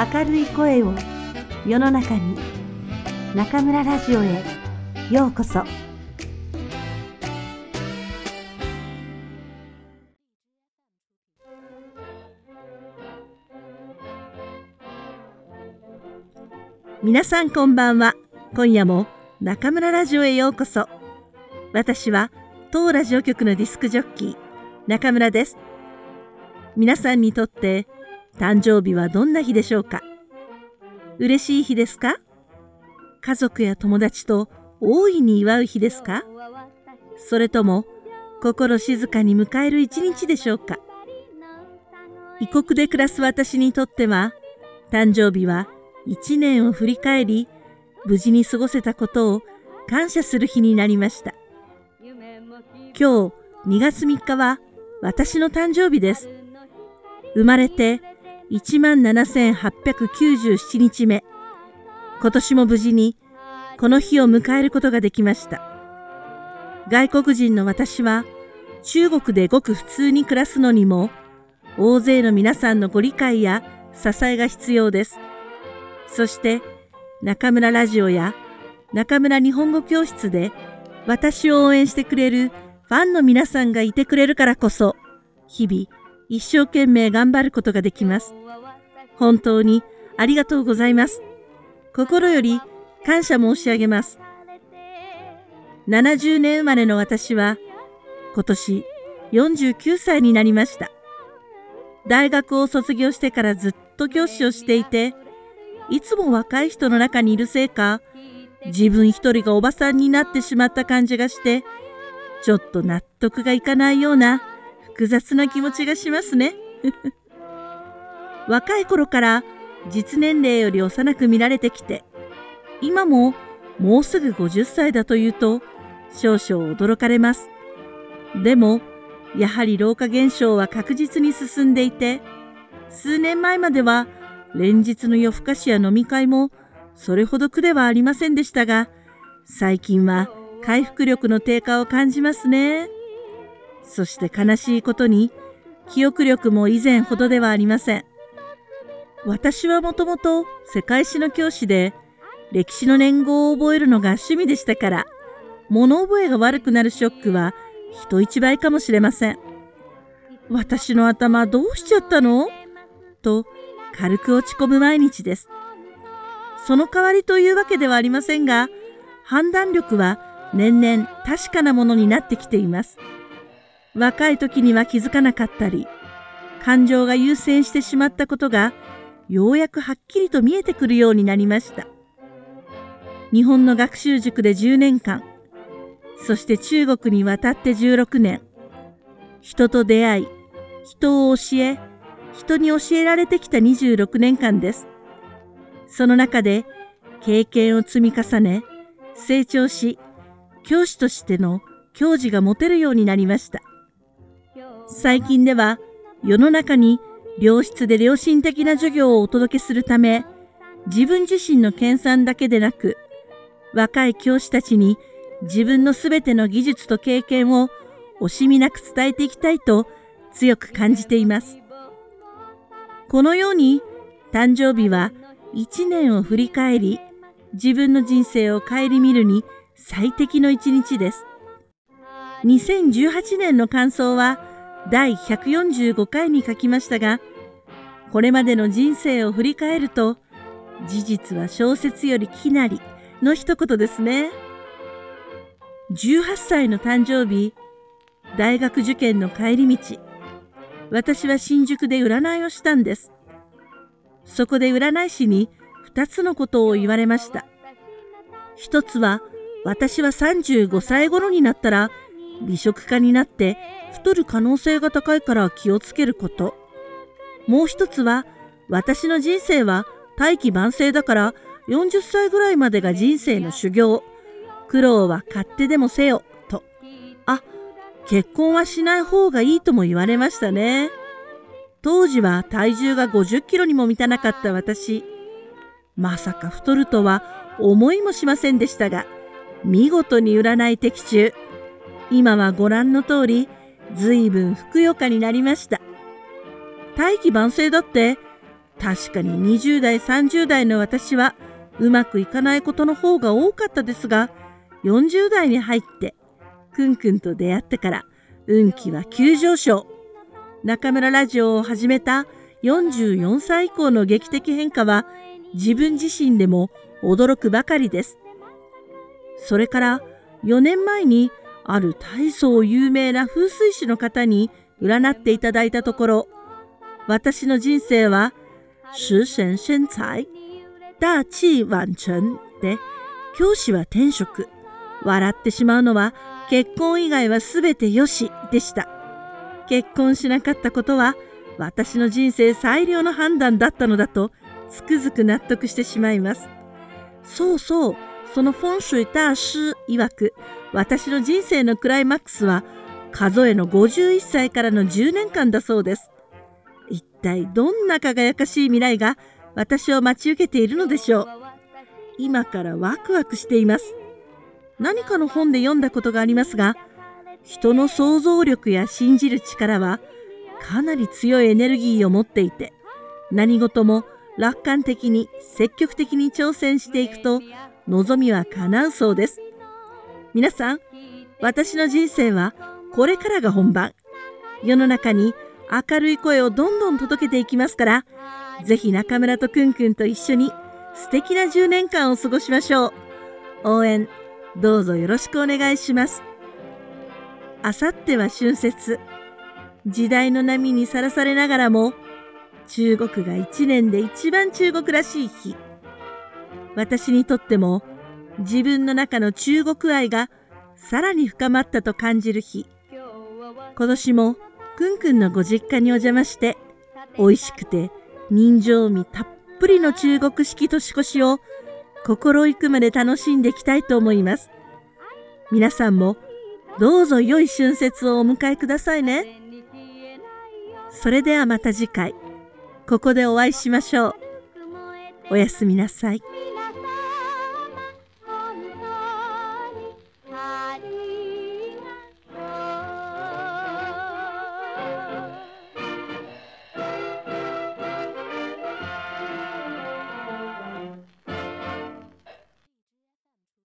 明るい声を世の中に中村ラジオへようこそ。皆さんこんばんは。今夜も中村ラジオへようこそ。私は当ラジオ局のディスクジョッキー中村です。皆さんにとって誕生日はどんな日でしょうか？嬉しい日ですか？家族や友達と大いに祝う日ですか？それとも心静かに迎える一日でしょうか？異国で暮らす私にとっては誕生日は一年を振り返り無事に過ごせたことを感謝する日になりました。今日2月3日は私の誕生日です。生まれて17,897日目。今年も無事にこの日を迎えることができました。外国人の私は中国でごく普通に暮らすのにも大勢の皆さんのご理解や支えが必要です。そして中村ラジオや中村日本語教室で私を応援してくれるファンの皆さんがいてくれるからこそ日々一生懸命頑張ることができます。本当にありがとうございます。心より感謝申し上げます。70年生まれの私は今年49歳になりました。大学を卒業してからずっと教師をしていて、いつも若い人の中にいるせいか、自分一人がおばさんになってしまった感じがして、ちょっと納得がいかないような複雑な気持ちがしますね。若い頃から実年齢より幼く見られてきて、今ももうすぐ50歳だというと少々驚かれます。でも、やはり老化現象は確実に進んでいて、数年前までは連日の夜更かしや飲み会もそれほど苦ではありませんでしたが、最近は回復力の低下を感じますね。そして悲しいことに、記憶力も以前ほどではありません。私はもともと世界史の教師で、歴史の年号を覚えるのが趣味でしたから、物覚えが悪くなるショックは人一倍かもしれません。私の頭どうしちゃったの？と軽く落ち込む毎日です。その代わりというわけではありませんが、判断力は年々確かなものになってきています。若い時には気づかなかったり、感情が優先してしまったことがようやくはっきりと見えてくるようになりました。日本の学習塾で10年間、そして中国に渡って16年、人と出会い、人を教え、人に教えられてきた26年間です。その中で経験を積み重ね、成長し、教師としての教授が持てるようになりました。最近では世の中に良質で良心的な授業をお届けするため、自分自身の研鑽だけでなく、若い教師たちに自分のすべての技術と経験を惜しみなく伝えていきたいと強く感じています。このように誕生日は一年を振り返り、自分の人生を顧みるに最適の一日です。2018年の感想は第145回に書きましたが、これまでの人生を振り返ると、事実は小説よりきなりの一言ですね。18歳の誕生日、大学受験の帰り道、私は新宿で占いをしたんです。そこで占い師に2つのことを言われました。一つは、私は35歳頃になったら美食家になって太る可能性が高いから気をつけること。もう一つは、私の人生は大器晩成だから40歳ぐらいまでが人生の修行。苦労は勝手でもせよ、と。あ、結婚はしない方がいいとも言われましたね。当時は体重が50キロにも満たなかった私。まさか太るとは思いもしませんでしたが、見事に占い的中。今はご覧の通り、随分ふくよかになりました。大器晩成だって、確かに20代30代の私はうまくいかないことの方が多かったですが40代に入ってくんくんと出会ってから運気は急上昇中村ラジオを始めた44歳以降の劇的変化は自分自身でも驚くばかりですそれから4年前にある大層有名な風水師の方に占っていただいたところ私の人生は十神生財大器晚成で教師は転職笑ってしまうのは結婚以外は全てよしでした。結婚しなかったことは私の人生最良の判断だったのだとつくづく納得してしまいます。そうそうそのフォンシュイ大師曰く私の人生のクライマックスは数えの51歳からの10年間だそうです。一体どんな輝かしい未来が私を待ち受けているのでしょう。今からワクワクしています。何かの本で読んだことがありますが人の想像力や信じる力はかなり強いエネルギーを持っていて何事も楽観的に積極的に挑戦していくと望みは叶うそうです。皆さん私の人生はこれからが本番。世の中に明るい声をどんどん届けていきますからぜひ中村とくんくんと一緒に素敵な10年間を過ごしましょう。応援どうぞよろしくお願いします。あさっては春節。時代の波にさらされながらも中国が一年で一番中国らしい日。私にとっても自分の中の中国愛がさらに深まったと感じる日。今年もくんくんのご実家にお邪魔して美味しくて人情味たっぷりの中国式年越しを心行くまで楽しんでいきたいと思います。皆さんもどうぞ良い春節をお迎えくださいね。それではまた次回。ここでお会いしましょう。おやすみなさい。